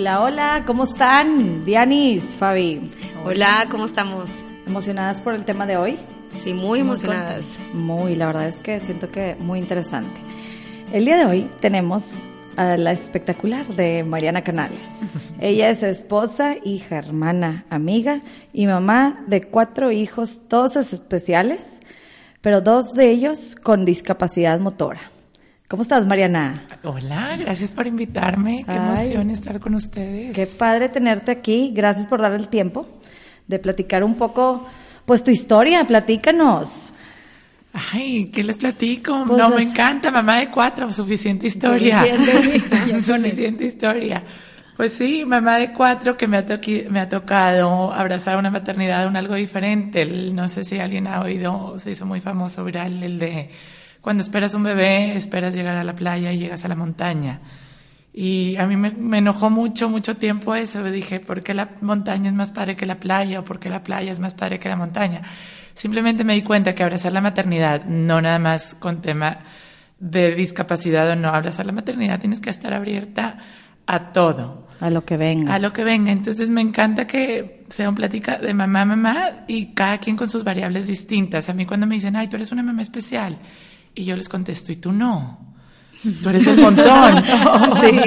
Hola, hola, ¿cómo están? Dianis, Fabi. Hola, ¿cómo estamos? ¿Emocionadas por el tema de hoy? Sí, muy emocionadas. Muy, la verdad es que siento que muy interesante. El día de hoy tenemos a la espectacular de Mariana Canales. Ella es esposa, hija, hermana, amiga y mamá de cuatro hijos, todos especiales, pero dos de ellos con discapacidad motora. ¿Cómo estás, Mariana? Hola, gracias por invitarme. Qué emoción estar con ustedes. Qué padre tenerte aquí. Gracias por dar el tiempo de platicar un poco, pues tu historia. Platícanos. Ay, ¿qué les platico? Pues no, me encanta, mamá de cuatro, suficiente historia. Suficiente, suficiente historia. Pues sí, mamá de cuatro que me ha, me ha tocado abrazar una maternidad, un algo diferente. no sé si alguien ha oído, se hizo muy famoso viral, el de cuando esperas un bebé, esperas llegar a la playa y llegas a la montaña. Y a mí me, enojó mucho, mucho tiempo eso. Dije, ¿por qué la montaña es más padre que la playa? ¿O por qué la playa es más padre que la montaña? Simplemente me di cuenta que abrazar la maternidad, no nada más con tema de discapacidad o no, abrazar la maternidad tienes que estar abierta a todo. A lo que venga. A lo que venga. Entonces me encanta que sea un plática de mamá, mamá y cada quien con sus variables distintas. A mí cuando me dicen, ay, tú eres una mamá especial y yo les contesto, ¿y tú no? Tú eres un montón. sí.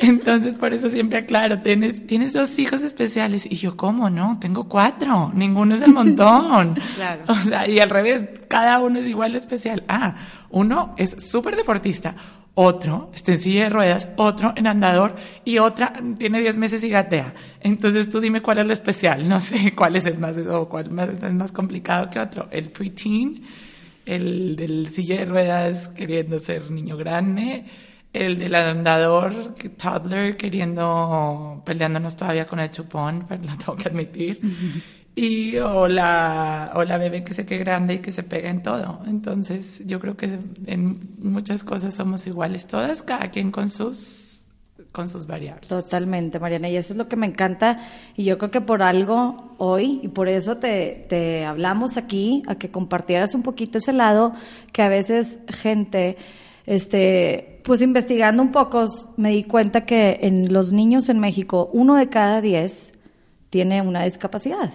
Entonces, por eso siempre aclaro, tienes, tienes dos hijos especiales. Y yo, ¿cómo no? Tengo cuatro. Ninguno es el montón. claro. O sea, y al revés, cada uno es igual de especial. Ah, uno es súper deportista, otro está en silla de ruedas, otro en andador y otra tiene 10 meses y gatea. Entonces tú dime cuál es lo especial. No sé cuál es el más, o cuál es más complicado que otro. El preteen el del silla de ruedas queriendo ser niño grande, el del andador, toddler, queriendo, peleándonos todavía con el chupón, pero lo tengo que admitir. Y o la, o la bebé que se quede grande y que se pega en todo. Entonces, yo creo que en muchas cosas somos iguales todas, cada quien con sus con sus variables. Totalmente, Mariana, y eso es lo que me encanta. Y yo creo que por algo hoy, y por eso te, te hablamos aquí, a que compartieras un poquito ese lado, que a veces gente, este, pues investigando un poco, me di cuenta que en los niños en México, uno de cada diez tiene una discapacidad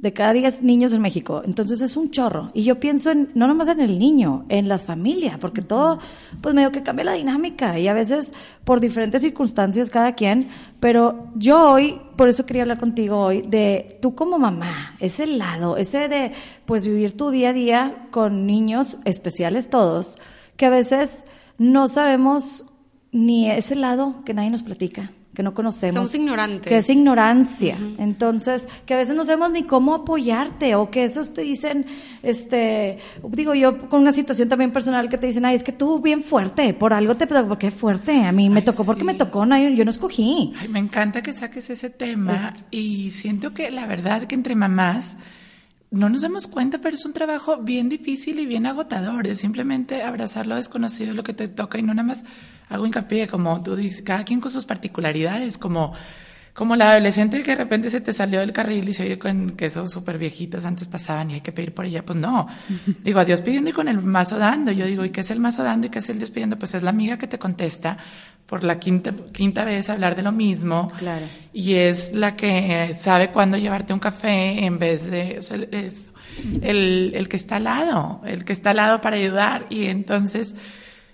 de cada 10 niños en México. Entonces es un chorro. Y yo pienso en, no nomás en el niño, en la familia, porque todo, pues medio que cambia la dinámica y a veces por diferentes circunstancias cada quien. Pero yo hoy, por eso quería hablar contigo hoy, de tú como mamá, ese lado, ese de, pues vivir tu día a día con niños especiales todos, que a veces no sabemos ni ese lado que nadie nos platica que no conocemos. Somos ignorantes. Que es ignorancia. Entonces, que a veces no sabemos ni cómo apoyarte o que esos te dicen, este, digo yo con una situación también personal que te dicen, ay, es que tú bien fuerte, por algo te tocó, porque fuerte, a mí me tocó porque me tocó, no, yo no escogí. Ay, me encanta que saques ese tema y siento que la verdad que entre mamás no nos damos cuenta, pero es un trabajo bien difícil y bien agotador. Es simplemente abrazar lo desconocido, lo que te toca y no nada más hago hincapié, como tú dices, cada quien con sus particularidades, como como la adolescente que de repente se te salió del carril y se oye con que esos súper viejitos antes pasaban y hay que pedir por ella. Pues no. Digo, adiós pidiendo y con el mazo dando. Yo digo, ¿y qué es el mazo dando y qué es el despidiendo? Pues es la amiga que te contesta por la quinta, quinta vez hablar de lo mismo. Claro. Y es la que sabe cuándo llevarte un café en vez de, es el, el que está al lado, el que está al lado para ayudar. Y entonces,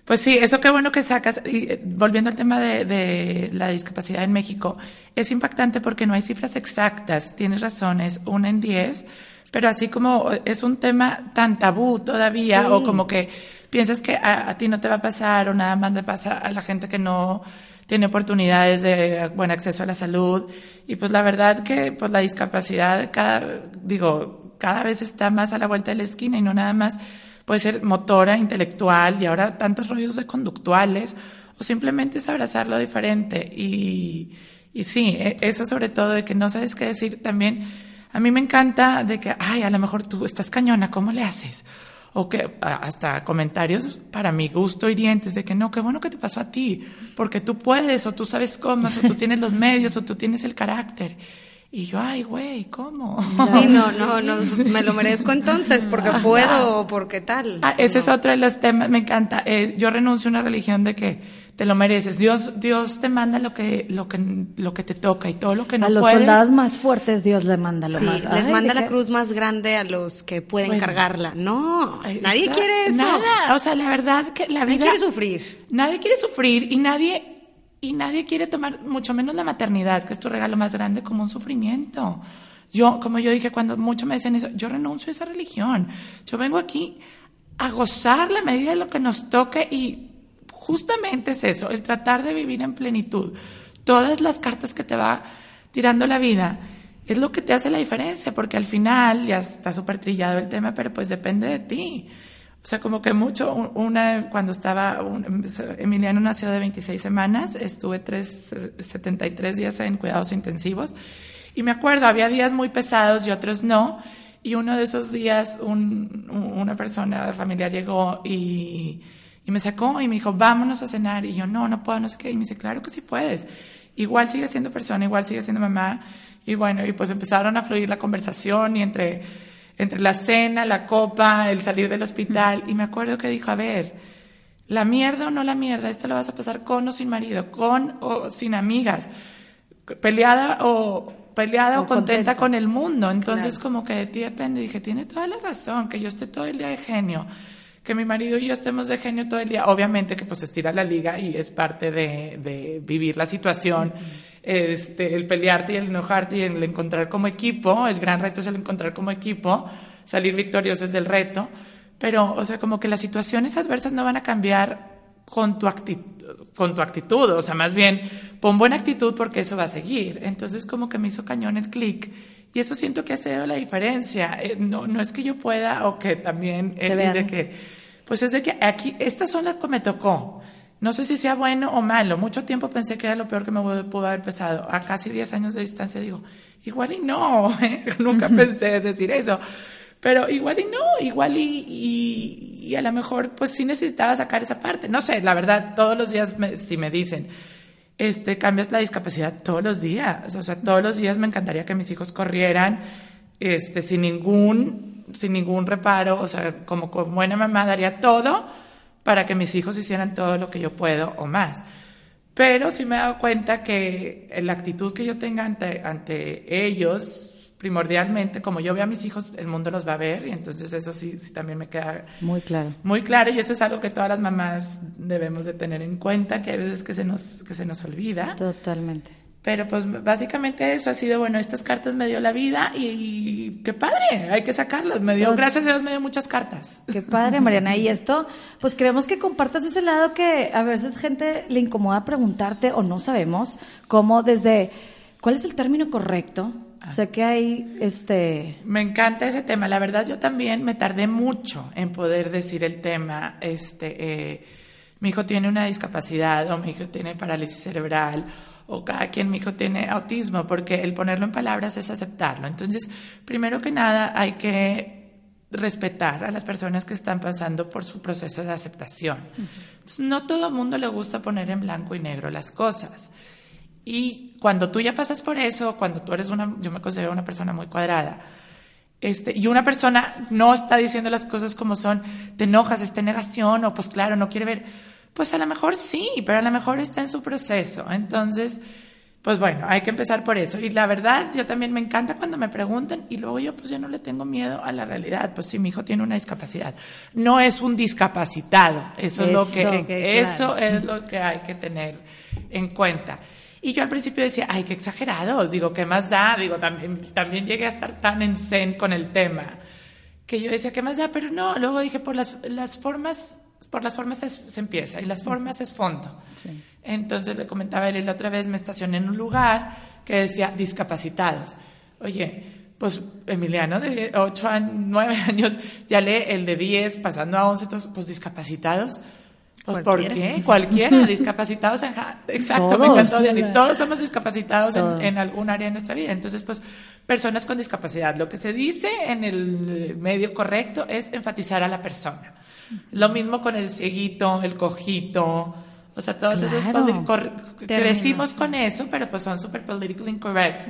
pues sí, eso qué bueno que sacas. Y eh, volviendo al tema de, de, la discapacidad en México, es impactante porque no hay cifras exactas. Tienes razón, es una en diez, pero así como es un tema tan tabú todavía, o como que piensas que a, ti no te va a pasar, o nada más le pasa a la gente que no tiene oportunidades de buen acceso a la salud. Y pues la verdad que pues la discapacidad cada, digo, cada vez está más a la vuelta de la esquina y no nada más puede ser motora, intelectual y ahora tantos rollos de conductuales, o simplemente es abrazarlo diferente. Y, y sí, e, eso sobre todo de que no sabes qué decir también. A mí me encanta de que, ay, a lo mejor tú estás cañona, ¿cómo le haces? O que hasta comentarios para mi gusto hirientes de que no, qué bueno que te pasó a ti, porque tú puedes, o tú sabes cómo, o tú tienes los medios, o tú tienes el carácter. Y yo, ay, güey, ¿cómo? Sí, no, no, no, me lo merezco entonces, porque puedo o porque tal. Ah, ese es otro de los temas, me encanta. Eh, yo renuncio a una religión de que te lo mereces. Dios, Dios te manda lo que, lo que, lo que te toca y todo lo que no A los puedes. soldados más fuertes Dios le manda lo Sí, más. les Ay, manda ¿de la qué? cruz más grande a los que pueden Bueno. cargarla. No, nadie quiere eso. Nada, o sea, la verdad que la Nadie quiere sufrir. Nadie quiere sufrir y nadie y nadie quiere tomar mucho menos la maternidad, que es tu regalo más grande, como un sufrimiento. Yo, como yo dije cuando muchos me decían eso, yo renuncio a esa religión. Yo vengo aquí a gozar la medida de lo que nos toque y justamente es eso, el tratar de vivir en plenitud. Todas las cartas que te va tirando la vida es lo que te hace la diferencia, porque al final ya está súper trillado el tema, pero pues depende de ti. O sea, como que mucho, un- una, cuando estaba, un- Emiliano nació de 26 semanas, estuve tres, eh, 73 días en cuidados intensivos, y me acuerdo, había días muy pesados y otros no, y uno de esos días un- una persona familiar llegó y, y me sacó y me dijo, vámonos a cenar, y yo, no, no puedo, no sé qué, y me dice, claro que sí puedes. Igual sigue siendo persona, igual sigue siendo mamá, y bueno, y pues empezaron a fluir la conversación y entre entre la cena, la copa, el salir del hospital. Y me acuerdo que dijo, a ver, la mierda o no la mierda, esto lo vas a pasar con o sin marido, con o sin amigas, peleada o peleada o, O contenta, contenta. con el mundo. Entonces como que de ti depende. Dije, tiene toda la razón, que yo esté todo el día de genio. Que mi marido y yo estemos de genio todo el día. Obviamente que pues estira la liga y es parte de, de vivir la situación. Este, el pelearte y el enojarte y el encontrar como equipo. El gran reto es el encontrar como equipo. Salir victorioso es el reto. Pero, o sea, como que las situaciones adversas no van a cambiar con tu actitud, con tu actitud, o sea, más bien pon buena actitud porque eso va a seguir. Entonces como que me hizo cañón el clic y eso siento que ha sido la diferencia. Eh, no, no es que yo pueda o que también vean. de que, pues es de que aquí, estas son las que me tocó. No sé si sea bueno o malo. Mucho tiempo pensé que era lo peor que me pudo haber pesado. A casi 10 años de distancia digo, igual y no. ¿eh? Nunca pensé decir eso. Pero igual y no, igual y, y, y a lo mejor pues sí necesitaba sacar esa parte. No sé, la verdad, todos los días me- si me dicen, este, cambias la discapacidad todos los días. O sea, todos los días me encantaría que mis hijos corrieran, este, sin ningún, sin ningún reparo. O sea, como, como buena mamá daría todo para que mis hijos hicieran todo lo que yo puedo o más. Pero sí me he dado cuenta que la actitud que yo tenga ante, ante ellos, primordialmente, como yo veo a mis hijos, el mundo los va a ver y entonces eso sí, sí también me queda Muy claro. muy claro y eso es algo que todas las mamás debemos de tener en cuenta, que hay veces que se nos, que se nos olvida. Totalmente. Pero pues básicamente eso ha sido, bueno, estas cartas me dio la vida y, y qué padre, hay que sacarlas. Me dio, gracias a Dios me dio muchas cartas. Qué padre, Mariana. Y esto, pues queremos que compartas ese lado que a veces gente le incomoda preguntarte o no sabemos cómo desde cuál es el término correcto. Sé que hay este Me encanta ese tema. La verdad, yo también me tardé mucho en poder decir el tema. Este, eh, mi hijo tiene una discapacidad, o mi hijo tiene parálisis cerebral, o cada quien, mi hijo tiene autismo, porque el ponerlo en palabras es aceptarlo. Entonces, primero que nada, hay que respetar a las personas que están pasando por su proceso de aceptación. Entonces, no todo el mundo le gusta poner en blanco y negro las cosas. Y cuando tú ya pasas por eso, cuando tú eres una, yo me considero una persona muy cuadrada, este, y una persona no está diciendo las cosas como son, te enojas, está en negación, o pues claro, no quiere ver, pues a lo mejor sí, pero a lo mejor está en su proceso. Entonces, pues bueno, hay que empezar por eso. Y la verdad, yo también me encanta cuando me preguntan y luego yo pues yo no le tengo miedo a la realidad. Pues si mi hijo tiene una discapacidad, no es un discapacitado. Eso, es lo que, que eso claro. es lo que hay que tener en cuenta. Y yo al principio decía, ay, qué exagerados, digo, ¿qué más da? Digo, también, también llegué a estar tan en zen con el tema, que yo decía, ¿qué más da? Pero no, luego dije, por las, las formas, por las formas es- se empieza, y las formas es fondo. Entonces le comentaba a él, la otra vez me estacioné en un lugar que decía discapacitados. Oye, pues Emiliano de 8 a 9 años ya lee el de 10, pasando a 11, todos, pues discapacitados. Pues ¿por qué? Cualquiera, discapacitados. en ja- Exacto, me Todos. encantó, Diana. Todos somos discapacitados en, en algún área de nuestra vida. Entonces, pues, personas con discapacidad. Lo que se dice en el medio correcto es enfatizar a la persona. Lo mismo con el cieguito, el cojito. O sea, todos esos Claro. crecimos con eso, pero pues son súper politically incorrect.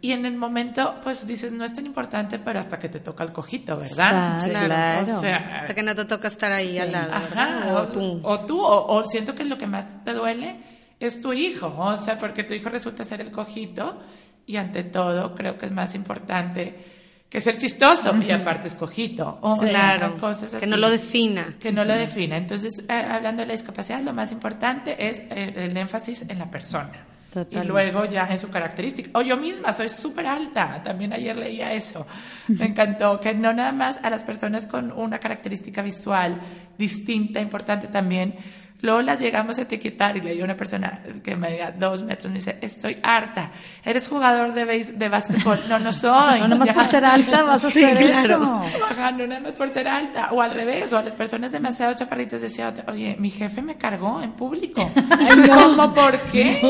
Y en el momento, pues dices, no es tan importante, pero hasta que te toca el cojito, ¿verdad? Claro. claro. O sea, Hasta que no te toca estar ahí al lado. Ajá, O tú. o tú, o, o siento que lo que más te duele es tu hijo, o sea, porque tu hijo resulta ser el cojito y ante todo creo que es más importante que ser chistoso y aparte es cojito. O Claro. cosas Que así. no lo defina. Que no lo defina. Entonces, eh, hablando de la discapacidad, lo más importante es eh, el énfasis en la persona. Totalmente. Y luego ya en su característica. O yo misma soy súper alta. También ayer leía eso. Me encantó. Que no nada más a las personas con una característica visual distinta, importante también. Luego las llegamos a etiquetar y leí a una persona que me diga dos metros me dice, estoy harta. ¿Eres jugador de, beis- de básquetbol? No, no soy. No, nomás por ser alta vas a Sí, hacer claro. Ajá, no nada más por ser alta. O al revés, o a las personas demasiado chaparritas decía, oye, mi jefe me cargó en público. ¿Cómo por qué?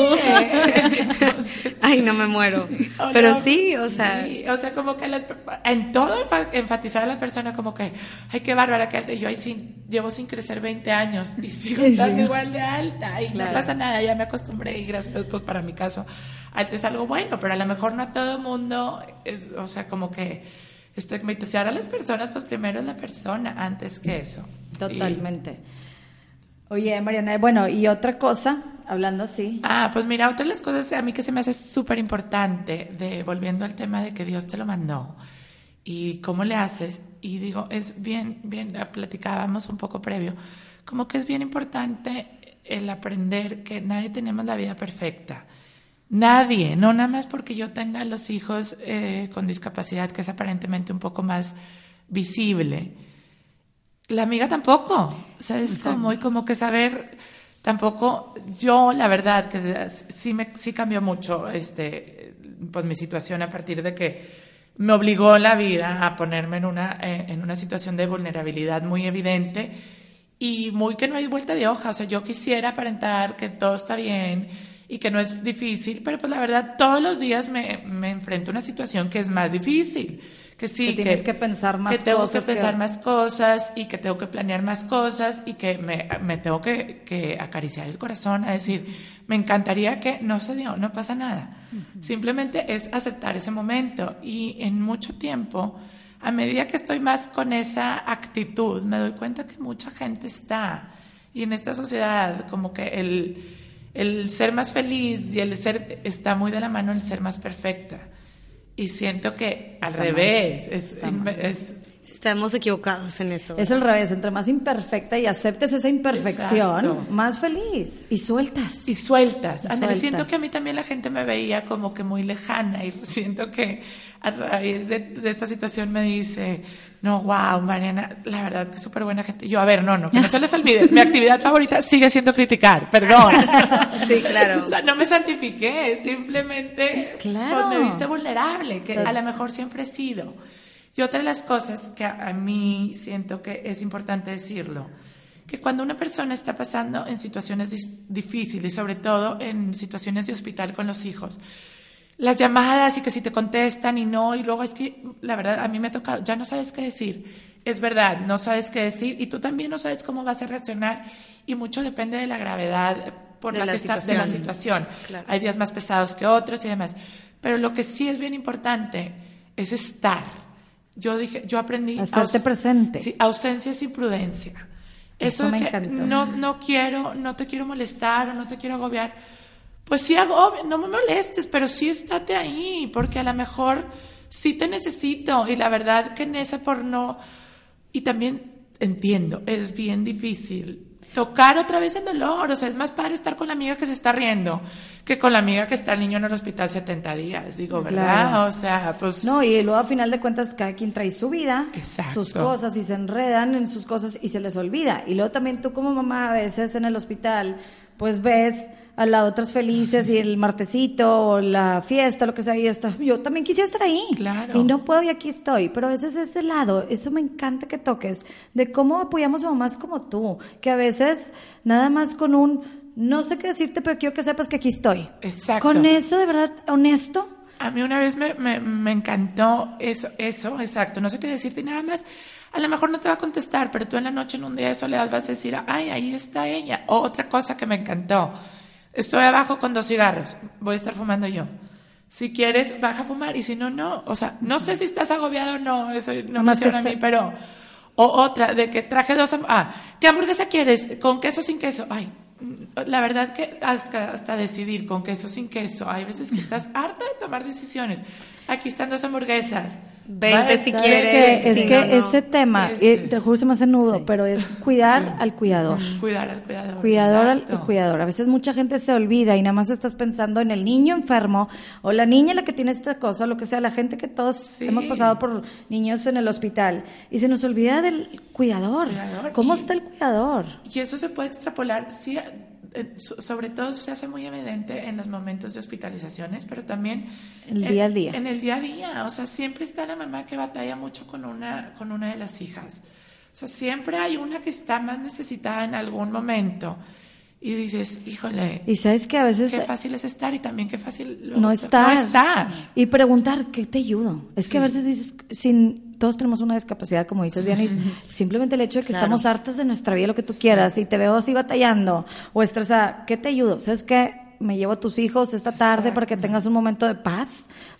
Entonces, Ay, no me muero. Pero no, sí, o sea, sí, o sea, como que en todo enfa- enfatizar a la persona como que, ay, qué bárbara que alta. Y yo ahí sí, llevo sin crecer 20 años y sigo estando igual de alta. Y Claro. no pasa nada, ya me acostumbré y gracias a Dios, pues para mi caso, alta es algo bueno, pero a lo mejor no a todo el mundo, es- o sea, como que estigmatizar a las personas, pues primero es la persona antes que eso. Y- Totalmente. Oye, Mariana, bueno, y otra cosa, hablando así. Ah, pues mira, otra de las cosas a mí que se me hace súper importante, de volviendo al tema de que Dios te lo mandó y cómo le haces, y digo, es bien, bien, platicábamos un poco previo, como que es bien importante el aprender que nadie tenemos la vida perfecta. Nadie, no nada más porque yo tenga los hijos eh, con discapacidad, que es aparentemente un poco más visible. La amiga tampoco, ¿sabes? Como, y como que saber, tampoco, yo la verdad que sí me, sí cambió mucho, este, pues mi situación a partir de que me obligó la vida a ponerme en una, en una situación de vulnerabilidad muy evidente y muy que no hay vuelta de hoja, o sea, yo quisiera aparentar que todo está bien y que no es difícil, pero pues la verdad todos los días me, me enfrento a una situación que es más difícil, que sí, Que tienes que pensar más que tengo cosas que que- pensar más cosas y que tengo que planear más cosas y que me, me tengo que, que acariciar el corazón a decir, me encantaría que no se dio, no pasa nada. Simplemente es aceptar ese momento y en mucho tiempo, a medida que estoy más con esa actitud, me doy cuenta que mucha gente está y en esta sociedad como que el, el ser más feliz y el ser está muy de la mano el ser más perfecta. Y siento que al Está mal. revés, es, es, estamos equivocados en eso. Es al revés, entre más imperfecta y aceptes esa imperfección, Exacto. más feliz y sueltas. y sueltas. Sueltas. siento que a mí también la gente me veía como que muy lejana y siento que a raíz de, de esta situación me dice, no, wow, Mariana, la verdad que súper buena gente. Yo, a ver, no, no, que no se les olvide, mi actividad favorita sigue siendo criticar, perdón. Sí, claro. O sea, no me santifiqué, simplemente Claro. pues, me viste vulnerable, que O sea, a lo mejor siempre he sido. Y otra de las cosas que a, a mí siento que es importante decirlo, que cuando una persona está pasando en situaciones difíciles, sobre todo en situaciones de hospital con los hijos, las llamadas y que si te contestan y no, y luego es que, la verdad, a mí me ha tocado, ya no sabes qué decir. Es verdad, no sabes qué decir y tú también no sabes cómo vas a reaccionar y mucho depende de la gravedad por De la, la que está, de la situación. situación. Claro. Hay días más pesados que otros y demás. Pero lo que sí es bien importante es estar. Yo dije, yo aprendí. Hacerte aus- presente. Sí, ausencia sin prudencia. Eso Eso, me de que encantó. no, no quiero, no te quiero molestar o no te quiero agobiar. Pues sí, agobia, no me molestes, pero sí estate ahí, porque a lo mejor sí te necesito. Y la verdad que en esa por no. Y también entiendo, es bien difícil tocar otra vez el dolor. O sea, es más padre estar con la amiga que se está riendo que con la amiga que está el niño en el hospital 70 días, digo, ¿verdad? Claro. O sea, pues. No, y luego a final de cuentas cada quien trae su vida, Exacto. sus cosas y se enredan en sus cosas y se les olvida. Y luego también tú como mamá a veces en el hospital, pues ves a las otras felices y el martesito o la fiesta, lo que sea, y está, yo también quisiera estar ahí. Claro. Y no puedo y aquí estoy. Pero a veces ese lado, eso me encanta que toques, de cómo apoyamos a mamás como tú, que a veces nada más con un, no sé qué decirte, pero quiero que sepas que aquí estoy. Exacto. Con eso de verdad honesto A mí una vez me, me, me encantó eso, eso, exacto. No sé qué decirte nada más. A lo mejor no te va a contestar, pero tú en la noche, en un día de soledad, vas a decir, ay, ahí está ella. O otra cosa que me encantó. Estoy abajo con dos cigarros. Voy a estar fumando yo. Si quieres, baja a fumar. Y si no, no. O sea, no sé si estás agobiado o no. Eso no me funciona a mí, pero... O otra, de que traje dos... Ah, ¿qué hamburguesa quieres? ¿Con queso o sin queso? Ay, mm, la verdad que hasta, hasta decidir con queso o sin queso. Hay veces que estás harta de tomar decisiones. Aquí están dos hamburguesas. Veinte si ¿Sabes quieres. Es si que no, no. ese tema, Ese. eh, te juro se me hace nudo, pero es cuidar al cuidador. Cuidar al cuidador. Cuidador al cuidador. A veces mucha gente se olvida y nada más estás pensando en el niño enfermo o la niña la que tiene esta cosa, lo que sea, la gente que todos hemos pasado por niños en el hospital y se nos olvida del cuidador. Cuidador. ¿Cómo Y- está el cuidador? Y eso se puede extrapolar, sí, so- sobre todo se hace muy evidente en los momentos de hospitalizaciones, pero también El en- día al día. En el día a día, o sea, siempre está la mamá que batalla mucho con una, con una de las hijas. O sea, siempre hay una que está más necesitada en algún momento. Y dices, híjole, Y sabes que a veces qué fácil es estar y también qué fácil no estar. No estar. Y preguntar, ¿qué te ayudo? Es que a veces dices, sin, todos tenemos una discapacidad, como dices, Dianis, simplemente el hecho de que estamos hartas de nuestra vida, lo que tú quieras, y te veo así batallando o estresada, ¿qué te ayudo? ¿Sabes qué? Me llevo a tus hijos esta tarde para que tengas un momento de paz,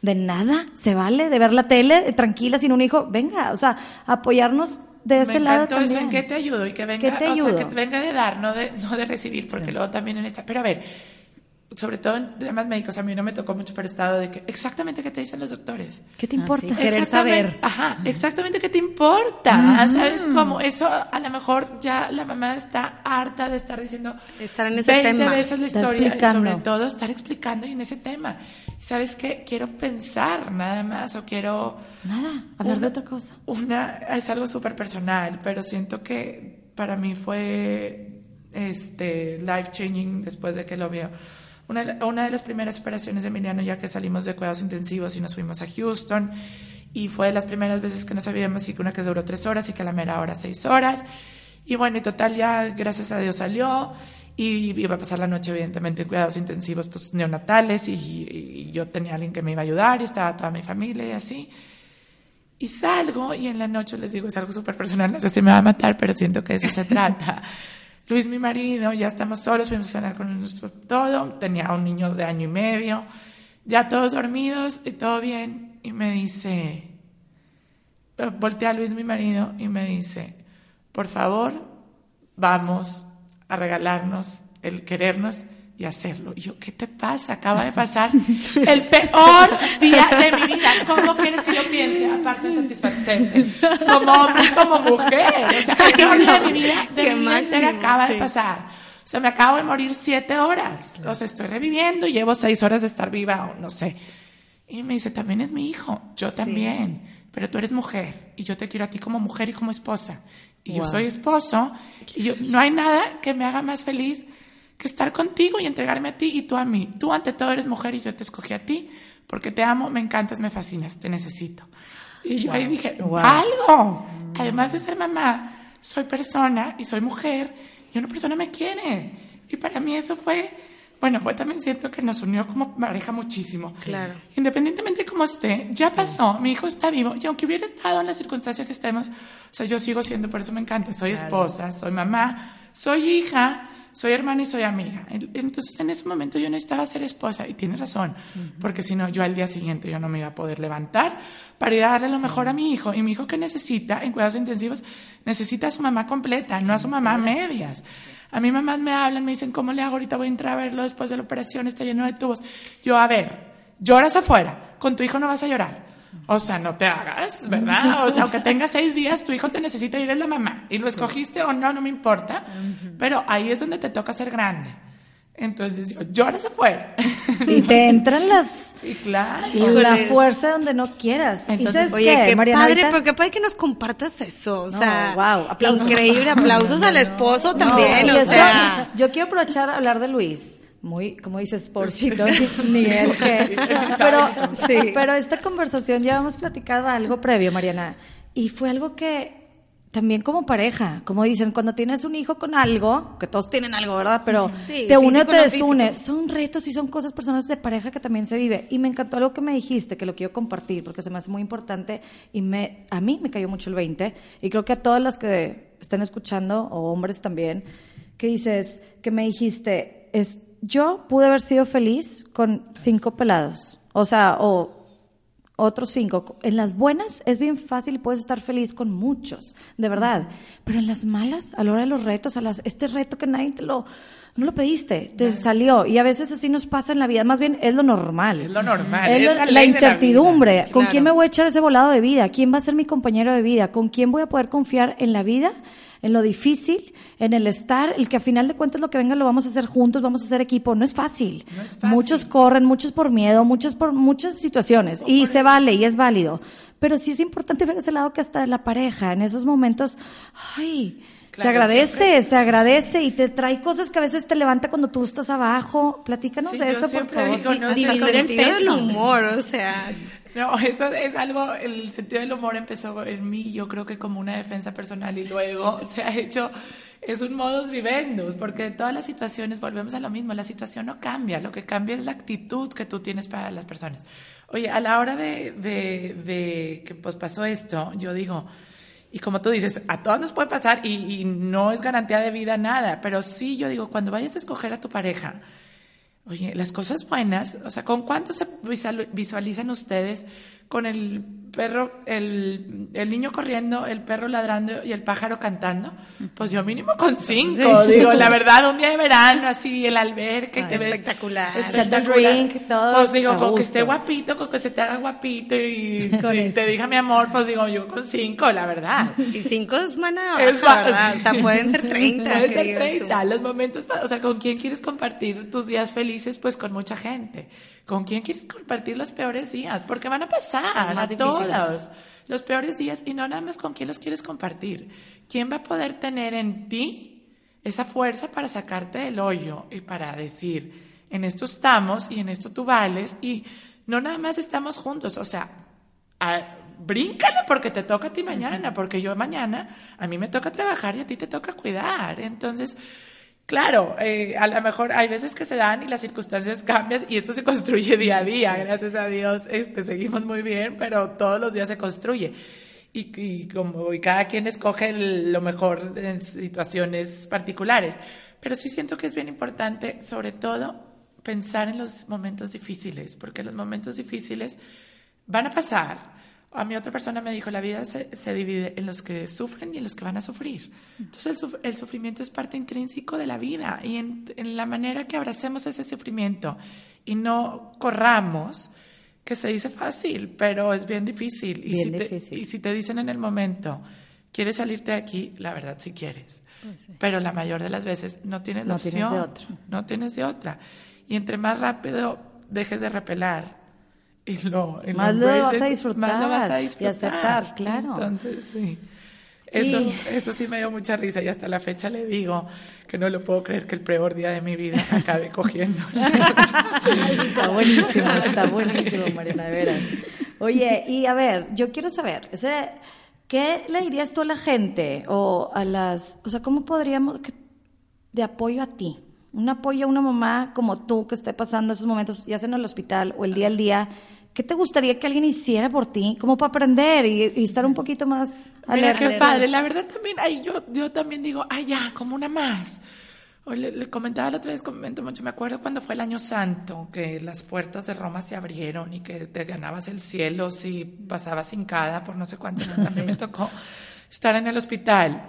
de nada, se vale, de ver la tele, eh, tranquila, sin un hijo, venga, o sea, apoyarnos de ese Me lado encantó eso, también. en qué te ayudo y que venga, ¿Qué te o sea, que venga de dar, no de, no de recibir, porque luego también en esta, pero a ver, sobre todo en temas médicos, a mí no me tocó mucho, pero he estado de que exactamente qué te dicen los doctores. ¿Qué te importa? sí. Querer saber. Ajá, exactamente qué te importa. ¿Sabes cómo? Eso a lo mejor ya la mamá está harta de estar diciendo Estar en ese 20 tema. veces la historia, y explicando. sobre todo estar explicando y en ese tema. ¿Sabes qué? Quiero pensar nada más o quiero Nada, hablar de otra cosa. una, es algo súper personal, pero siento que para mí fue este, life changing después de que lo vio. Una, una de las primeras operaciones de Emiliano, ya que salimos de cuidados intensivos y nos fuimos a Houston, y fue de las primeras veces que no sabíamos si que una que duró tres horas y que a la mera hora seis horas. Y bueno, y total, ya gracias a Dios salió. Y iba a pasar la noche, evidentemente, en cuidados intensivos pues, neonatales. Y, y yo tenía alguien que me iba a ayudar y estaba toda mi familia y así. Y salgo y en la noche les digo, es algo súper personal, no sé si me va a matar, pero siento que de eso se trata. Luis, mi marido, ya estamos solos, fuimos a cenar con nuestro todo, tenía un niño de año y medio, ya todos dormidos y todo bien. Y me dice, eh, voltea a Luis, mi marido, y me dice, por favor, vamos a regalarnos el querernos y hacerlo. Y yo, ¿qué te pasa? Acaba de pasar el peor día de mi vida. ¿Cómo quieres que yo piense? Aparte de satisfacerte. Como hombre como mujer. O sea, el peor día de mi vida, de Qué mi vida acaba de sí. pasar. O sea, me acabo de morir siete horas. Sea, estoy reviviendo y llevo seis horas de estar viva o no sé. Y me dice, también es mi hijo. Yo también. Pero tú eres mujer y yo te quiero a ti como mujer y como esposa. Y yo Wow. soy esposo y yo, no hay nada que me haga más feliz que estar contigo y entregarme a ti y tú a mí. Tú ante todo eres mujer y yo te escogí a ti porque te amo, me encantas, me fascinas, te necesito. Y yo ahí dije, Wow. algo. Además de ser mamá, soy persona y soy mujer y una persona me quiere. Y para mí eso fue, bueno, fue también siento que nos unió como pareja muchísimo. Claro. Independientemente de cómo esté, ya pasó, mi hijo está vivo y aunque hubiera estado en la circunstancia que estemos, o sea, yo sigo siendo, por eso me encanta, soy esposa, soy mamá, soy hija, soy hermana y soy amiga. En- Entonces en ese momento yo necesitaba ser esposa y tiene razón, porque si no, yo al día siguiente yo no me iba a poder levantar para ir a darle lo mejor a mi hijo. Y mi hijo que necesita en cuidados intensivos, necesita a su mamá completa, no a su mamá a medias. A mí mamás me hablan, me dicen, ¿cómo le hago? Ahorita voy a entrar a verlo después de la operación, está lleno de tubos. Yo, a ver, lloras afuera, con tu hijo no vas a llorar. O sea, no te hagas, ¿verdad? O sea, aunque tengas seis días, tu hijo te necesita ir a la mamá. Y lo escogiste o no, no me importa. Pero ahí es donde te toca ser grande. Entonces yo, lloras afuera. Y te entran las Sí, claro. la fuerza donde no quieras. ¿Y Entonces, sabes Oye, qué, Mariana? padre, pero qué padre que nos compartas eso. O No, sea, wow, aplausos. increíble. Aplausos al esposo No, también. y o eso- sea, yo quiero aprovechar a hablar de Luis. Muy, como dices, porcito, ni él que. Pero, Sí. pero esta conversación ya hemos platicado algo previo, Mariana. Y fue algo que también como pareja, como dicen, cuando tienes un hijo con algo, que todos tienen algo, ¿verdad? Pero Sí, te une o te desune. Son retos y son cosas personales de pareja que también se vive. Y me encantó algo que me dijiste, que lo quiero compartir, porque se me hace muy importante y me, a mí me cayó mucho el 20. Y creo que a todas las que estén escuchando, o hombres también, que dices, que me dijiste, es, yo pude haber sido feliz con cinco pelados. O sea, o otros cinco. En las buenas es bien fácil y puedes estar feliz con muchos, de verdad. Pero en las malas, a la hora de los retos, a las, este reto que nadie te lo, no lo pediste, te salió. Y a veces así nos pasa en la vida. Más bien es lo normal. Es lo normal, Es la incertidumbre. ¿Con Claro. quién me voy a echar ese volado de vida? ¿Quién va a ser mi compañero de vida? ¿Con quién voy a poder confiar en la vida? En lo difícil, en el estar, el que a final de cuentas lo que venga lo vamos a hacer juntos, vamos a hacer equipo. No es fácil. No es fácil. Muchos corren, muchos por miedo, muchos por muchas situaciones. Y se vale y es válido. Pero sí es importante ver ese lado que hasta de la pareja, en esos momentos, ay, se agradece, siempre- se agradece y te trae cosas que a veces te levanta cuando tú estás abajo. Platícanos Sí, de eso, por favor. digo, no el del peso. humor, o sea, No, eso es algo, el sentido del humor empezó en mí, yo creo que como una defensa personal y luego se ha hecho, es un modus vivendus, porque todas las situaciones volvemos a lo mismo, la situación no cambia, lo que cambia es la actitud que tú tienes para las personas. Oye, a la hora de, de, de que pues pasó esto, yo digo, y como tú dices, a todos nos puede pasar y, y no es garantía de vida nada, pero sí yo digo, cuando vayas a escoger a tu pareja, Oye, las cosas buenas, o sea, ¿con cuánto se visual- visualizan ustedes con el perro, el, el niño corriendo, el perro ladrando y el pájaro cantando? Pues yo mínimo con cinco, Sí. digo, la verdad, un día de verano, así, el albergue, Ah, te ves espectacular. El drink, todos Pues digo, con que gusto. esté guapito, con que se te haga guapito y, y te diga mi amor, pues digo, yo con cinco, la verdad. y cinco es buena Es ¿verdad? O sea, pueden ser 30. Puede que ser. 30, los momentos, o sea, ¿con quién quieres compartir tus días felices? Pues con mucha gente. ¿Con quién quieres compartir los peores días? Porque van a pasar, Los más a difíciles. Todos. Los peores días y no nada más con quién los quieres compartir. ¿Quién va a poder tener en ti esa fuerza para sacarte del hoyo y para decir, en esto estamos y en esto tú vales y no nada más estamos juntos, o sea, a- bríncale porque te toca a ti mañana, porque yo mañana a mí me toca trabajar y a ti te toca cuidar. Entonces, claro, eh, a lo mejor hay veces que se dan y las circunstancias cambian y esto se construye día a día. Gracias a Dios, este, seguimos muy bien, pero todos los días se construye. Y, y como y cada quien escoge el- lo mejor en situaciones particulares. Pero sí siento que es bien importante, sobre todo, pensar en los momentos difíciles, porque los momentos difíciles van a pasar. A mí otra persona me dijo, la vida se, se divide en los que sufren y en los que van a sufrir. Entonces el, suf- el sufrimiento es parte intrínseco de la vida y en, en la manera que abracemos ese sufrimiento y no corramos, que se dice fácil, pero es bien difícil. y, Bien si te, difícil. y si te dicen en el momento, ¿quieres salirte de aquí? La verdad sí quieres. Pero la mayor de las veces no tienes la No tienes opción. de otra. No tienes de otra. Y entre más rápido dejes de repelar y lo, y Más lo vas a disfrutar más lo vas a y disfrutar. aceptar, claro. Entonces, sí. Eso, Y- eso sí me dio mucha risa y hasta la fecha le digo que no lo puedo creer que el peor día de mi vida acabe cogiendo. Está buenísimo, está buenísimo, Mariana, de veras. Oye, y a ver, yo quiero saber, ese, ¿qué le dirías tú a la gente o a las, o sea, cómo podríamos, de apoyo a ti? Un apoyo a una mamá como tú que esté pasando esos momentos, ya sea en el hospital o el día al día. ¿Qué te gustaría que alguien hiciera por ti? Como para aprender y, y estar un poquito más Mira alerta. qué padre. La verdad también, ay, yo, yo también digo, ay, ya, como una más. O le, le comentaba la otra vez, comento mucho, me acuerdo cuando fue el año santo, que las puertas de Roma se abrieron y que te ganabas el cielo si pasabas hincada por no sé cuántos. También me tocó estar en el hospital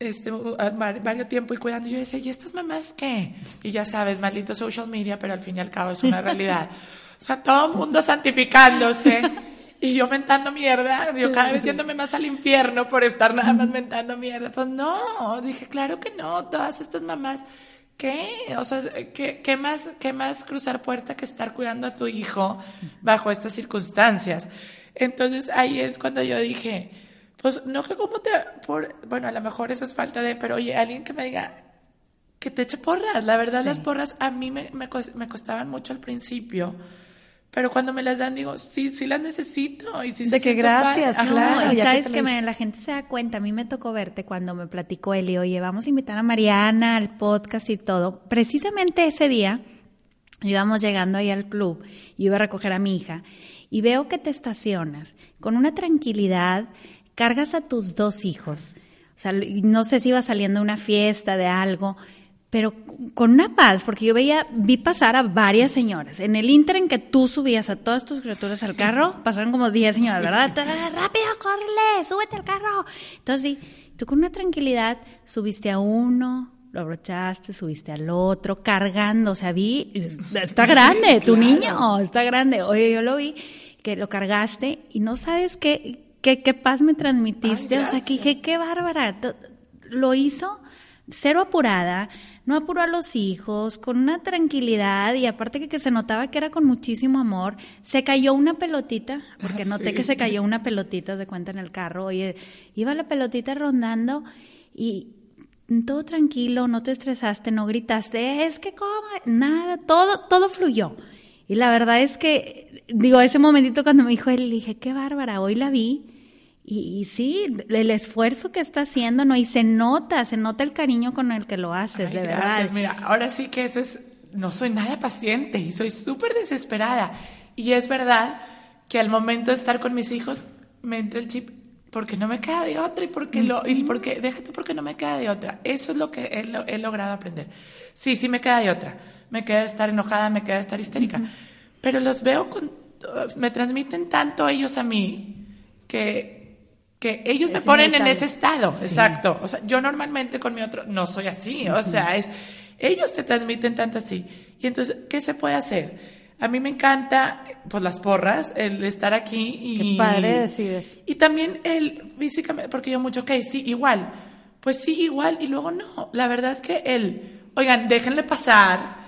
este, varios tiempo y cuidando. Y yo decía, ¿y estas mamás qué? Y ya sabes, maldito social media, pero al fin y al cabo es una realidad. O sea, todo el mundo santificándose. Y yo mentando mierda, yo cada vez yéndome más al infierno por estar nada más mentando mierda. Pues no, dije, claro que no, todas estas mamás, ¿qué? O sea, ¿qué, qué más, qué más cruzar puerta que estar cuidando a tu hijo bajo estas circunstancias? Entonces ahí es cuando yo dije, pues no que como te, por, bueno, a lo mejor eso es falta de, pero oye, alguien que me diga, que te eche porras. La verdad, las porras a mí me, me, me costaban mucho al principio, pero cuando me las dan digo, sí, sí las necesito. Y sí de que gracias, claro. y sabes que, la gente se da cuenta, a mí me tocó verte cuando me platicó Eli, oye, vamos a invitar a Mariana al podcast y todo. Precisamente ese día íbamos llegando ahí al club, y iba a recoger a mi hija, y veo que te estacionas con una tranquilidad, cargas a tus dos hijos. O sea, no sé si iba saliendo una fiesta de algo, pero con una paz, porque yo veía, vi pasar a varias señoras. En el inter en que tú subías a todas tus criaturas al carro, pasaron como 10 señoras, ¿verdad? Rápido, córrele, súbete al carro. Entonces, sí, tú con una tranquilidad subiste a uno, lo abrochaste, subiste al otro, cargando, o sea, vi, está grande, tu niño, está grande. Oye, yo lo vi, que lo cargaste y no sabes qué, qué, qué paz me transmitiste, o sea, que dije, qué bárbara, lo hizo cero apurada, no apuró a los hijos, con una tranquilidad y aparte que, que, se notaba que era con muchísimo amor, se cayó una pelotita, porque noté que se cayó una pelotita de cuenta en el carro, oye, iba la pelotita rondando y todo tranquilo, no te estresaste, no gritaste, es que cómo, nada, todo, todo fluyó. Y la verdad es que, digo, ese momentito cuando me dijo él, dije, qué bárbara, hoy la vi y, sí, el esfuerzo que está haciendo, ¿no? Y se nota, se nota el cariño con el que lo haces, de verdad. Mira, ahora sí que eso es, no soy nada paciente y soy súper desesperada. Y es verdad que al momento de estar con mis hijos me entra el chip porque no me queda de otra y porque lo y porque déjate porque no me queda de otra. Eso es lo que he, logrado aprender. Sí, sí me queda de otra. Me queda de estar enojada, me queda de estar histérica. Pero los veo con me transmiten tanto ellos a mí que que ellos me ponen en ese estado, exacto. O sea, yo normalmente con mi otro no soy así, o sea, es ellos te transmiten tanto así. Y entonces, ¿qué se puede hacer? A mí me encanta, pues las porras, el estar aquí y... Qué padre decides. Y también el físicamente, porque yo mucho, ok, sí, igual. Pues sí, igual, y luego no. La verdad que el, oigan, déjenle pasar,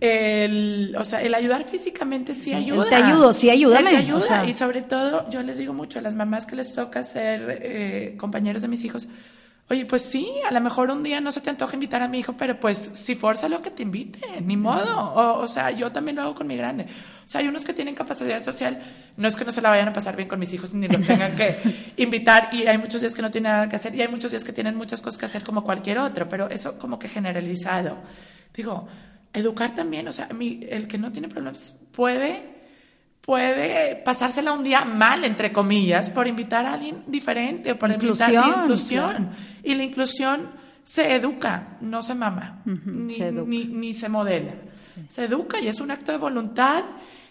el, o sea, el ayudar físicamente sí, ayuda. te ayudo, sí ayuda. te ayuda. Y sobre todo, yo les digo mucho a las mamás que les toca ser eh, compañeros de mis hijos, Oye, pues sí, a lo mejor un día no se te antoja invitar a mi hijo, pero pues si fuerza lo que te invite, ni modo. O, o, sea, yo también lo hago con mi grande. O sea, hay unos que tienen capacidad social, no es que no se la vayan a pasar bien con mis hijos ni los tengan que invitar y hay muchos días que no tienen nada que hacer y hay muchos días que tienen muchas cosas que hacer como cualquier otro, pero eso como que generalizado. Digo, educar también, o sea, el que no tiene problemas puede puede pasársela un día mal, entre comillas, por invitar a alguien diferente, por invitar a inclusión. Y la inclusión se educa, no se mama, ni, se ni, se modela. Se educa y es un acto de voluntad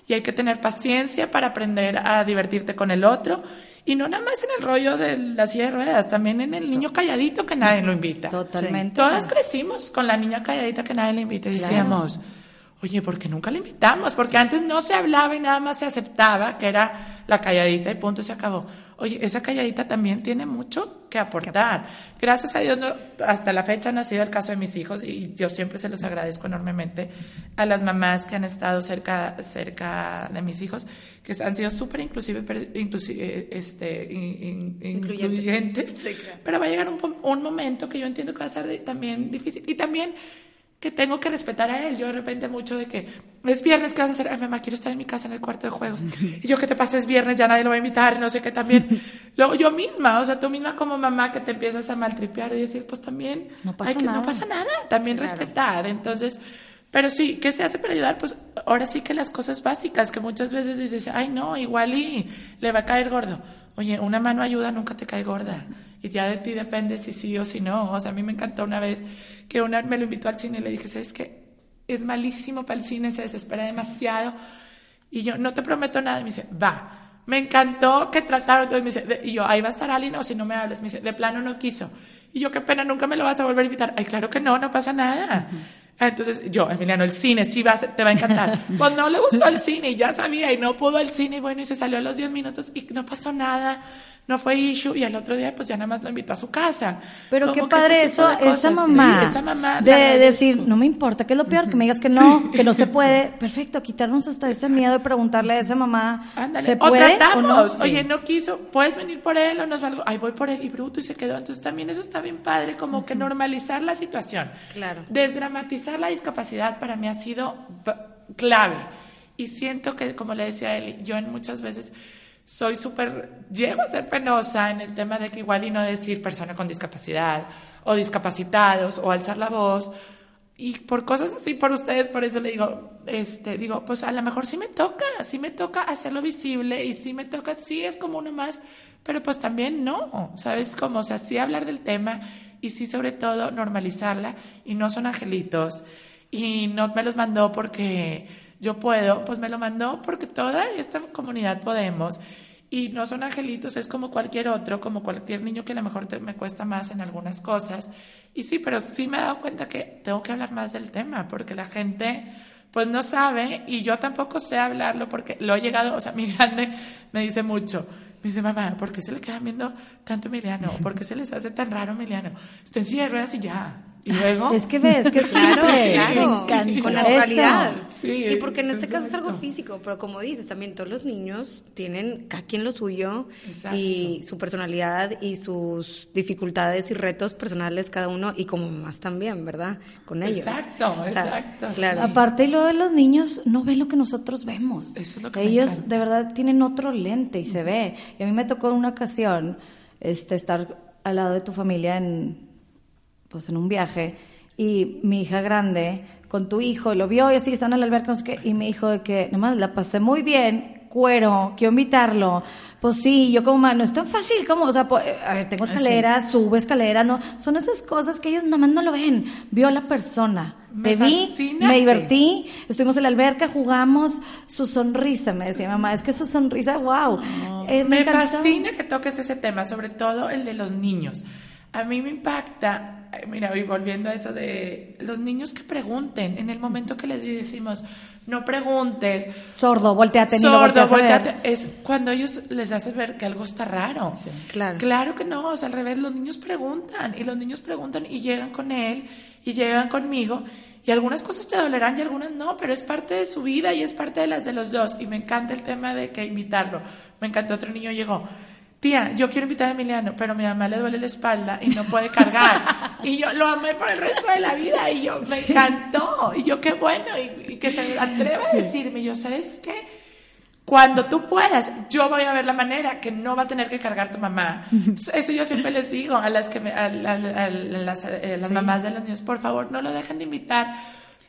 y hay que tener paciencia para aprender a divertirte con el otro. Y no nada más en el rollo de la silla de ruedas, también en el niño calladito que nadie lo invita. Totalmente. Todas crecimos con la niña calladita que nadie le invita. Y decíamos, oye, ¿por qué nunca le invitamos? Porque antes no se hablaba y nada más se aceptaba que era la calladita y punto, se acabó. Oye, esa calladita también tiene mucho que aportar. Gracias a Dios, hasta la fecha no ha sido el caso de mis hijos y yo siempre se los agradezco enormemente a las mamás que han estado cerca, cerca de mis hijos, que han sido súper inclusive, eh, este, incluyentes. Pero va a llegar un, un momento que yo entiendo que va a ser también difícil. Y también que tengo que respetar a él. Yo de repente mucho de que es viernes, ¿qué vas a hacer? Ay, mamá, quiero estar en mi casa en el cuarto de juegos. Y yo, ¿qué te pasa? Es viernes, ya nadie lo va a invitar, no sé qué también. Luego yo misma, o sea, tú misma como mamá que te empiezas a maltripear y decir, pues también no pasa, que, nada. No pasa nada, también respetar. Entonces, pero sí, ¿qué se hace para ayudar? Pues ahora sí que las cosas básicas, que muchas veces dices, ay, no, igual y le va a caer gordo. Oye, una mano ayuda, nunca te cae gorda. Y ya de ti depende si sí o si no. O sea, a mí me encantó una vez que una me lo invitó al cine y le dije, ¿sabes qué? Es malísimo para el cine, se desespera demasiado. Y yo, no te prometo nada. Y me dice, va. Me encantó que trataron. Entonces me dice, y yo, ahí va a estar alguien o si no me hables. Me dice, de plano no quiso. Y yo, qué pena, nunca me lo vas a volver a invitar. Ay, claro que no, no pasa nada. Entonces yo, Emiliano, el cine sí va a te va a encantar. Pues no le gustó el cine y ya sabía y no pudo el cine y bueno, y se salió a los 10 minutos y no pasó nada no fue issue y al otro día pues ya nada más lo invitó a su casa. Pero qué padre eso, esa mamá, esa mamá, de decir, no me importa, que es lo peor, que me digas que no, que no se puede, perfecto, quitarnos hasta ese miedo de preguntarle a esa mamá, ¿se puede o, no? Oye, no quiso, puedes venir por él o nos va Ay, voy por él y bruto y se quedó. Entonces también eso está bien padre, como que normalizar la situación. Claro. Desdramatizar la discapacidad para mí ha sido clave. Y siento que, como le decía él, yo en muchas veces soy súper, llego a ser penosa en el tema de que igual y no decir persona con discapacidad o discapacitados o alzar la voz y por cosas así por ustedes, por eso le digo, este, digo, pues a lo mejor sí me toca, sí me toca hacerlo visible y sí me toca, sí es como uno más, pero pues también no, ¿sabes? Como, o sea, sí hablar del tema y sí sobre todo normalizarla y no son angelitos y no me los mandó porque yo puedo, pues me lo mandó porque toda esta comunidad podemos y no son angelitos, es como cualquier otro, como cualquier niño que a lo mejor me cuesta más en algunas cosas. Y sí, pero sí me he dado cuenta que tengo que hablar más del tema, porque la gente pues no sabe y yo tampoco sé hablarlo porque lo he llegado, o sea, mi grande me dice mucho, me dice, mamá, ¿por qué se le queda viendo tanto Emiliano? ¿Por qué se les hace tan raro Emiliano? Está en silla de ruedas y ya. Y luego. Es que ves que claro, claro, con naturalidad. Sí, y porque en este caso es algo físico, pero como dices, también todos los niños tienen cada quien lo suyo y su personalidad y sus dificultades y retos personales cada uno y como más también, ¿verdad? Con ellos. Exacto, exacto. Claro. Aparte y luego de los niños no ven lo que nosotros vemos. Eso es lo que Ellos de verdad tienen otro lente y se ve. Y a mí me tocó en una ocasión este estar al lado de tu familia en pues en un viaje y mi hija grande con tu hijo lo vio y así están en la alberca no sé qué, y me dijo de que nomás la pasé muy bien cuero quiero invitarlo pues sí yo como "Ma, no es tan fácil como o sea po- a ver tengo escaleras subo escaleras no son esas cosas que ellos nomás no lo ven vio la persona Me te vi me divertí estuvimos en la alberca jugamos su sonrisa me decía mamá es que su sonrisa wow Eh, me encantó. fascina que toques ese tema, sobre todo el de los niños. A mí me impacta, eh, mira, y volviendo a eso de los niños que pregunten, en el momento que les decimos, no preguntes, sordo volteate sordo, volteate, es cuando ellos les hace ver que algo está raro. Claro. Claro que no, o sea, al revés, los niños preguntan y los niños preguntan y llegan con él y llegan conmigo y algunas cosas te dolerán y algunas no, pero es parte de su vida y es parte de las de los dos y me encanta el tema de que invitarlo. Me encantó otro niño llegó. Tía, yo quiero invitar a Emiliano, pero a mi mamá le duele la espalda y no puede cargar. y yo lo amé por el resto de la vida y yo me encantó. Y yo qué bueno y, y que se atreva a decirme, yo, ¿sabes qué? Cuando tú puedas, yo voy a ver la manera que no va a tener que cargar tu mamá. Eso yo siempre les digo a las que me- a, a- a- las, eh, las mamás de los niños, por favor, no lo dejen de invitar.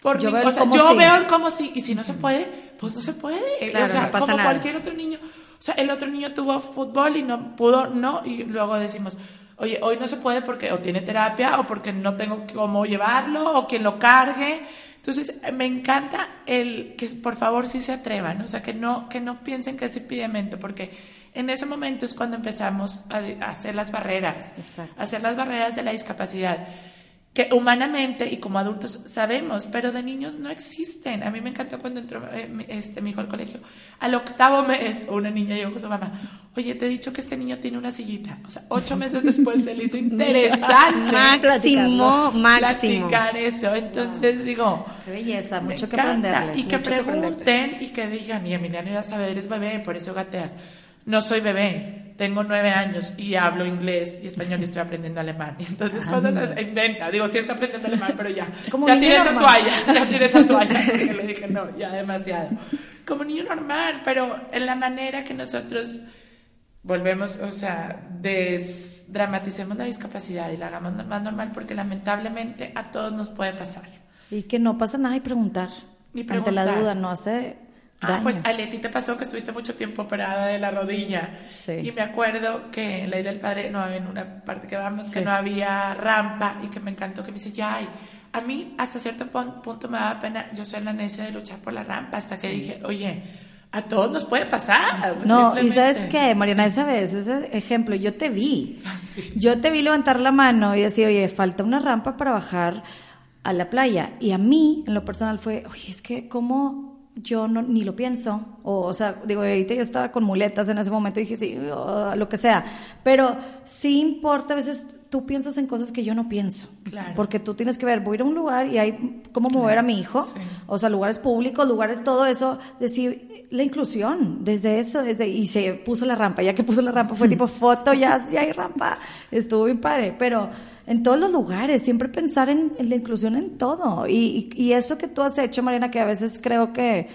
Por Yo mí. veo O sea, cómo yo sí. veo cómo sí, y si no se puede, pues no se puede. Claro, o sea, no pasa como nada. cualquier otro niño. O sea, el otro niño tuvo fútbol y no pudo, no, y luego decimos, oye, hoy no se puede porque o tiene terapia o porque no tengo cómo llevarlo o quien lo cargue. Entonces, me encanta el que por favor sí se atrevan, o sea, que no, que no piensen que es impedimento, porque en ese momento es cuando empezamos a, hacer las barreras, Exacto. hacer las barreras de la discapacidad que humanamente y como adultos sabemos, pero de niños no existen. A mí me encantó cuando entró eh, mi- este, mi hijo al colegio. Al octavo mes, una niña llegó con su mamá, oye, te he dicho que este niño tiene una sillita. O sea, ocho meses después se le hizo interesante Máximo, máximo. platicar eso. Entonces digo, Qué belleza, me mucho que aprenderles. Y que pregunten y que digan, y Emiliano ya sabe, eres bebé, por eso gateas. No soy bebé, tengo nueve años y hablo inglés y español y estoy aprendiendo alemán. Entonces cosas las inventa. Digo, sí está aprendiendo alemán, pero ya. Como ya tiré esa toalla, ya tiré esa toalla. Porque le dije, no, ya demasiado. Como niño normal, pero en la manera que nosotros volvemos, o sea, desdramaticemos la discapacidad y la hagamos más normal porque lamentablemente a todos nos puede pasar. Y que no pasa nada y preguntar. Y Ante la preguntar. duda no hace Ah, pues a Leti te pasó que estuviste mucho tiempo operada de la rodilla. Sí. Y me acuerdo que en la isla del padre, no, en una parte que vamos, que Sí. no había rampa y que me encantó que me dice, ya, ay, a mí hasta cierto punto me daba pena, yo soy la necia de luchar por la rampa, hasta que dije, oye, a todos nos puede pasar. No, y sabes simplemente". qué, Mariana, esa vez, ese ejemplo, yo te vi. Ah, sí. Yo te vi levantar la mano y decir, oye, falta una rampa para bajar a la playa. Y a mí, en lo personal, fue, oye, es que como yo no, ni lo pienso. O, o sea, digo, ahorita yo estaba con muletas en ese momento y dije, sí, oh, lo que sea. Pero sí importa, a veces tú piensas en cosas que yo no pienso. Claro. Porque tú tienes que ver, voy a ir a un lugar y hay cómo mover a mi hijo. sí. O sea, lugares públicos, lugares, todo eso. Decir, la inclusión, desde eso, desde, y se puso la rampa. Ya que puso la rampa, fue tipo foto, ya, ya hay rampa. Estuvo bien padre. Pero en todos los lugares, siempre pensar en, en la inclusión en todo. Y, y, y eso que tú has hecho, Mariana, que a veces creo que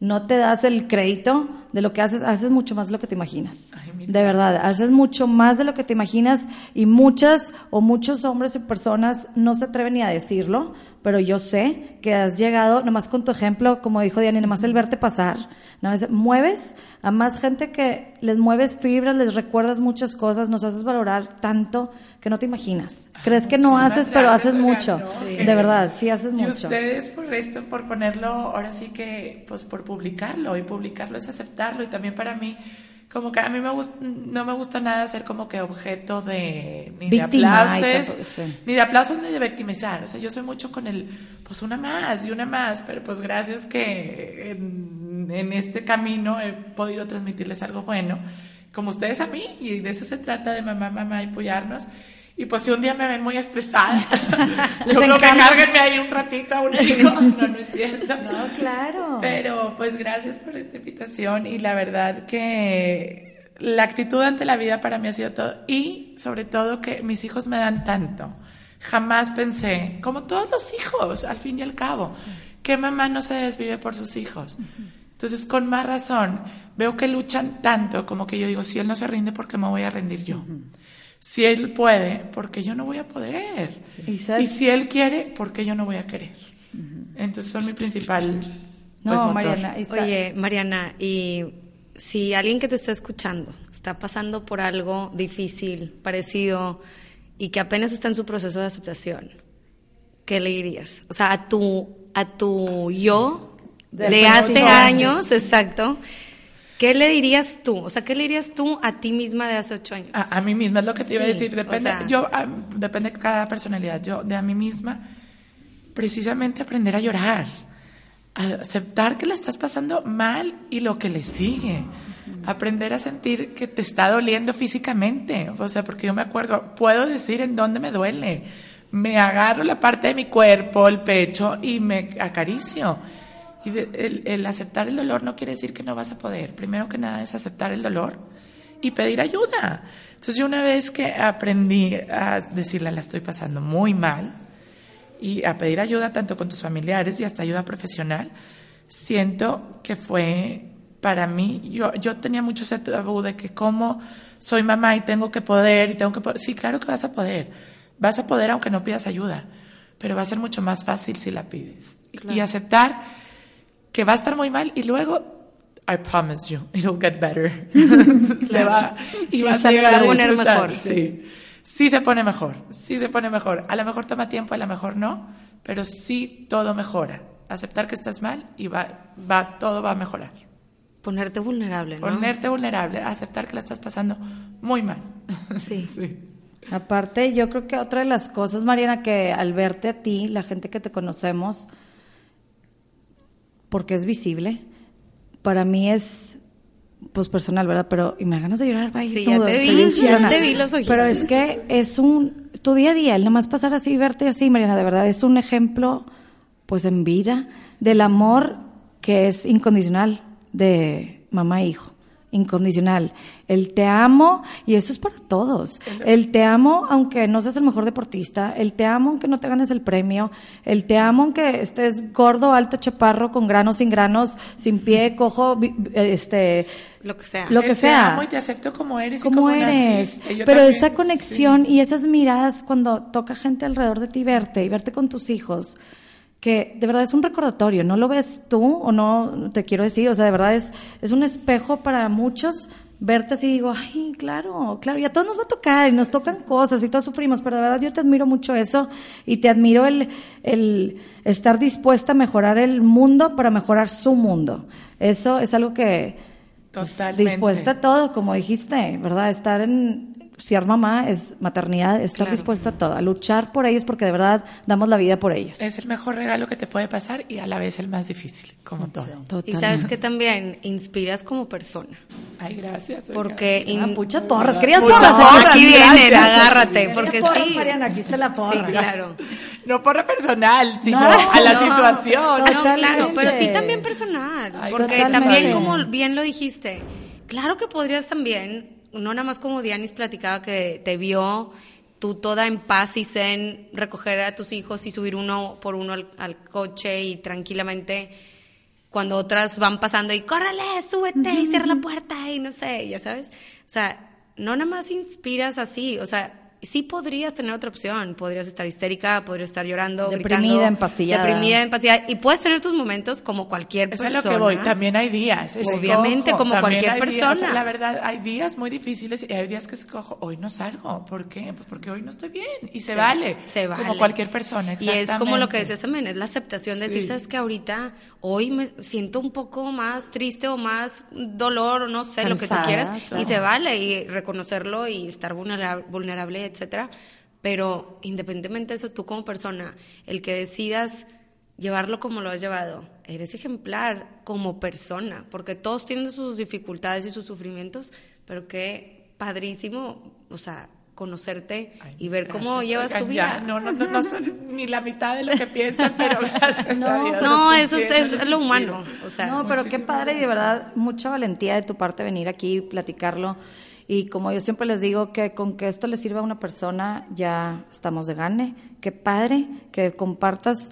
no te das el crédito de lo que haces, haces mucho más de lo que te imaginas. de verdad, haces mucho más de lo que te imaginas y muchas o muchos hombres y personas no se atreven ni a decirlo, pero yo sé que has llegado, nomás con tu ejemplo, como dijo Diana, nomás el verte pasar, nomás mueves a más gente que les mueves fibras, les recuerdas muchas cosas, nos haces valorar tanto que no te imaginas. Crees que no haces, pero haces mucho. De verdad, sí haces mucho. Y ustedes por esto, por ponerlo, ahora sí que, pues por publicarlo, y publicarlo es aceptarlo, y también para mí, como que a mí me no me gusta nada ser como que objeto de ni de aplausos, ni de aplausos ni de victimizar. O sea, yo soy mucho con el, pues una más y una más, pero pues gracias que en, en este camino he podido transmitirles algo bueno, como ustedes a mí, y de eso se trata de mamá, mamá y apoyarnos. Y pues si un día me ven muy estresada, yo creo que cárguenme ahí un ratito a un hijo. No, no es cierto. No, claro. Pero pues gracias por esta invitación y la verdad que la actitud ante la vida para mí ha sido todo. Y sobre todo que mis hijos me dan tanto. Jamás pensé, como todos los hijos, al fin y al cabo, que mamá no se desvive por sus hijos. Entonces, con más razón, veo que luchan tanto como que yo digo, si él no se rinde, ¿por qué me voy a rendir yo? Si él puede, porque yo no voy a poder. ¿Y, si él quiere, porque yo no voy a querer. Entonces son mi principal. Pues, no, Mariana. Oye, Mariana, y si alguien que te está escuchando está pasando por algo difícil, parecido, y que apenas está en su proceso de aceptación, ¿qué le dirías? O sea, a tu, a tu yo de, hace años, exacto ¿Qué le dirías tú? O sea, ¿qué le dirías tú a ti misma de hace ocho años? A, mí misma es lo que te iba a decir. Depende, yo, ah, depende de cada personalidad. Yo, de a mí misma, precisamente aprender a llorar. A aceptar que la estás pasando mal y lo que le sigue. Aprender a sentir que te está doliendo físicamente. O sea, porque yo me acuerdo, puedo decir en dónde me duele. Me agarro la parte de mi cuerpo, el pecho y me acaricio y el, aceptar el dolor no quiere decir que no vas a poder. Primero que nada es aceptar el dolor y pedir ayuda. Entonces yo una vez que aprendí a decirle la estoy pasando muy mal y a pedir ayuda tanto con tus familiares y hasta ayuda profesional, siento que fue para mí, yo, yo tenía mucho ese tabú de que como soy mamá y tengo que poder y tengo que poder. Sí, claro que vas a poder. Vas a poder aunque no pidas ayuda, pero va a ser mucho más fácil si la pides. Y aceptar que va a estar muy mal y luego, I promise you, it'll get better. se va y va a, poner mejor. Sí. sí, se pone mejor, sí se pone mejor. A lo mejor toma tiempo, a lo mejor no, pero sí todo mejora. Aceptar que estás mal y va, va, todo va a mejorar. Ponerte vulnerable, ¿no? Ponerte vulnerable, aceptar que la estás pasando muy mal. Sí. sí. Aparte, yo creo que otra de las cosas, Mariana, que al verte a ti, la gente que te conocemos, porque es visible. Para mí es pues personal, ¿verdad? Pero y me da ganas de llorar, vaya, sí, ya te vi, ya te vi los ojitos. Pero es que es un tu día a día, el nomás pasar así verte así, Mariana, de verdad es un ejemplo pues en vida del amor que es incondicional de mamá e hijo incondicional. El te amo, y eso es para todos. El te amo aunque no seas el mejor deportista, el te amo aunque no te ganes el premio, el te amo aunque estés gordo, alto, chaparro, con granos, sin granos, sin pie, cojo, este... Lo que sea. Lo que sea. Te amo y te acepto como eres como, como eres. Pero esa conexión y esas miradas cuando toca gente alrededor de ti verte y verte con tus hijos, que de verdad es un recordatorio, no lo ves tú o no te quiero decir, o sea, de verdad es, es un espejo para muchos verte así y digo, ay, claro, claro, y a todos nos va a tocar y nos tocan cosas y todos sufrimos, pero de verdad yo te admiro mucho eso y te admiro el, el estar dispuesta a mejorar el mundo para mejorar su mundo. Eso es algo que... Pues, Totalmente. dispuesta a todo, como dijiste, ¿verdad? Estar en, ser mamá es maternidad, estar dispuesto a todo, a luchar por ellos porque de verdad damos la vida por ellos. Es el mejor regalo que te puede pasar y a la vez el más difícil, como todo. Y sabes que también inspiras como persona. Ay, gracias. Porque ah, muchas porras, querías porras. Aquí vienen, agárrate, porque sí. Mariana, aquí está la porra. Sí, claro. No porra personal, sino a la situación. No, claro, pero sí también personal, porque también como bien lo dijiste, claro que podrías también no nada más como Dianis platicaba que te vio tú toda en paz y zen recoger a tus hijos y subir uno por uno al, coche y tranquilamente cuando otras van pasando y córrele, súbete y cierra la puerta y no sé, ya sabes. O sea, no nada más inspiras así, o sea, sí podrías tener otra opción. Podrías estar histérica, podrías estar llorando, Deprimida, gritando, empastillada. Deprimida, empastillada. Y puedes tener tus momentos como cualquier Eso persona. es lo que voy. También hay días. Obviamente, como También cualquier. O sea, persona. la verdad, hay días muy difíciles y hay días que escojo, hoy no salgo. ¿Por qué? Pues porque hoy no estoy bien. Y se, vale. Se vale. Como cualquier persona. Y es como lo que decías también, es la aceptación de decir, sabes que ahorita hoy me siento un poco más triste o más dolor o no sé, lo que tú quieras. claro. Y se vale y reconocerlo y estar vulnerable, vulnerable, etcétera. Pero independientemente de eso, tú como persona, el que decidas llevarlo como lo has llevado, eres ejemplar como persona, porque todos tienen sus dificultades y sus sufrimientos, pero qué padrísimo, o sea, conocerte Ay, y ver cómo gracias, llevas tu vida. ya, no, no, no, no soy ni la mitad de lo que piensan, pero gracias a Dios. No, los eso es, lo humano. O sea, no, pero qué padre y de verdad mucha valentía de tu parte venir aquí y platicarlo. Y como yo siempre les digo, que con que esto le sirva a una persona, ya estamos de gane. Qué padre que compartas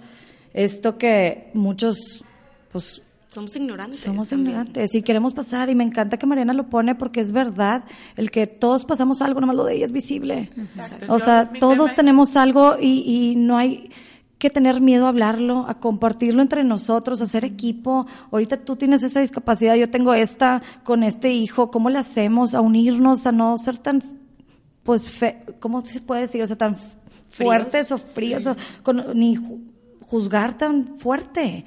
esto que muchos, pues, somos ignorantes. somos también. ignorantes y queremos pasar. Y me encanta que Mariana lo pone porque es verdad. El que todos pasamos algo, nomás lo de ella es visible. Exacto. O sea, todos es- tenemos algo y, y no hay que tener miedo a hablarlo, a compartirlo entre nosotros, a hacer equipo. Ahorita tú tienes esa discapacidad, yo tengo esta con este hijo. ¿Cómo le hacemos a unirnos, a no ser tan, pues, fe, ¿cómo se puede decir? O sea, tan fuertes o fríos, o con- ni ju- juzgar tan fuerte.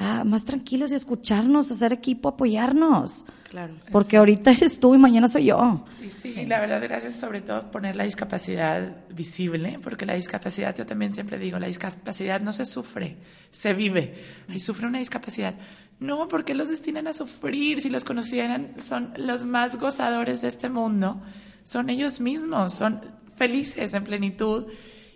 Ah, más tranquilos y escucharnos, hacer equipo, apoyarnos. Claro. Porque ahorita eres tú y mañana soy yo. Y sí, la verdad, gracias sobre todo poner la discapacidad visible, porque la discapacidad, yo también siempre digo, la discapacidad no se sufre, se vive. Ay, sufre una discapacidad. No, porque los destinan a sufrir. Si los conocieran, son los más gozadores de este mundo. Son ellos mismos, son felices en plenitud.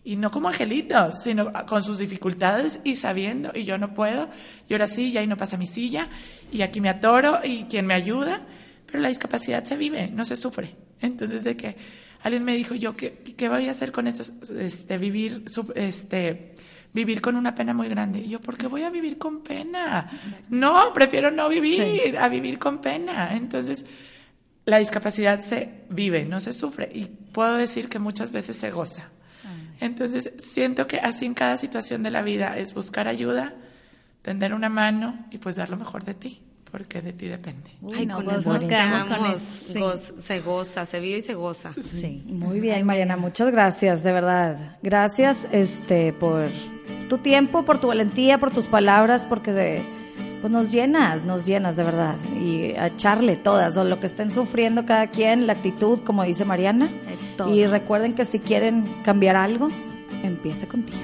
Y no como angelitos, sino con sus dificultades y sabiendo, y yo no puedo, y ahora sí, y ahí no pasa mi silla, y aquí me atoro, y quien me ayuda, pero la discapacidad se vive, no se sufre. Entonces, de que alguien me dijo, yo, ¿qué, qué voy a hacer con esto? Este, vivir, este, vivir con una pena muy grande. Y yo, ¿por qué voy a vivir con pena? No, prefiero no vivir a vivir con pena. Entonces, la discapacidad se vive, no se sufre. Y puedo decir que muchas veces se goza. Entonces, siento que así en cada situación de la vida es buscar ayuda, tender una mano y pues dar lo mejor de ti, porque de ti depende. Ay, no, con eso nos quedamos con eso, sí. goz- se goza, se vive y se goza. Sí, muy bien, Mariana, muchas gracias, de verdad. Gracias este por tu tiempo, por tu valentía, por tus palabras, porque de- pues nos llenas, nos llenas de verdad. Y a echarle todas, lo que estén sufriendo cada quien, la actitud, como dice Mariana. Y recuerden que si quieren cambiar algo, empieza contigo.